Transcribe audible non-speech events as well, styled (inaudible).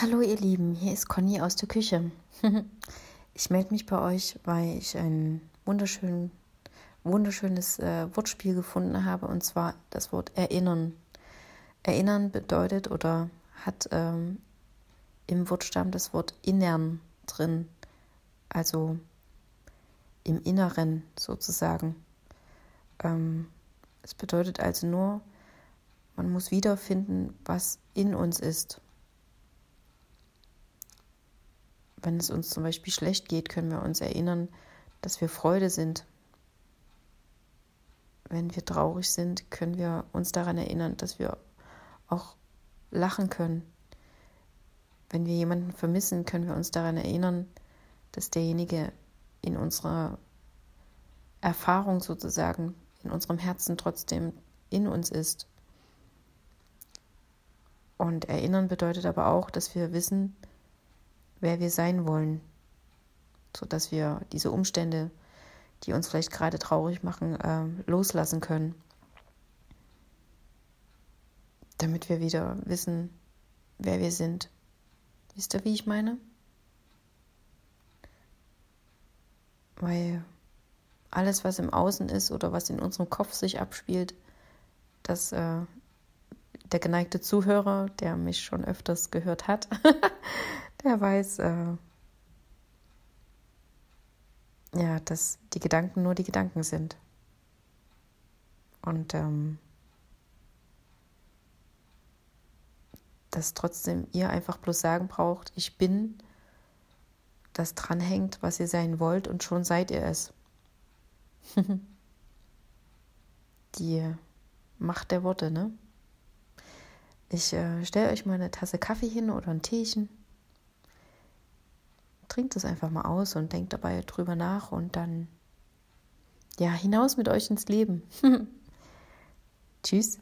Hallo ihr Lieben, hier ist Conny aus der Küche. (laughs) Ich melde mich bei euch, weil ich ein wunderschön, wunderschönes äh, Wortspiel gefunden habe, und zwar das Wort erinnern. Erinnern bedeutet oder hat ähm, im Wortstamm das Wort innern drin, also im Inneren sozusagen. Ähm, es bedeutet also nur, man muss wiederfinden, was in uns ist. Wenn es uns zum Beispiel schlecht geht, können wir uns erinnern, dass wir Freude sind. Wenn wir traurig sind, können wir uns daran erinnern, dass wir auch lachen können. Wenn wir jemanden vermissen, können wir uns daran erinnern, dass derjenige in unserer Erfahrung sozusagen, in unserem Herzen trotzdem in uns ist. Und erinnern bedeutet aber auch, dass wir wissen, wer wir sein wollen, sodass wir diese Umstände, die uns vielleicht gerade traurig machen, äh, loslassen können, damit wir wieder wissen, wer wir sind. Wisst ihr, wie ich meine? Weil alles, was im Außen ist oder was in unserem Kopf sich abspielt, das äh, der geneigte Zuhörer, der mich schon öfters gehört hat, (laughs) der weiß, äh, ja, dass die Gedanken nur die Gedanken sind. Und ähm, dass trotzdem ihr einfach bloß sagen braucht, ich bin, das dranhängt, was ihr sein wollt und schon seid ihr es. (laughs) die Macht der Worte, ne? Ich äh, stelle euch mal eine Tasse Kaffee hin oder ein Teechen trinkt es einfach mal aus und denkt dabei drüber nach und dann ja hinaus mit euch ins Leben. (laughs) Tschüss.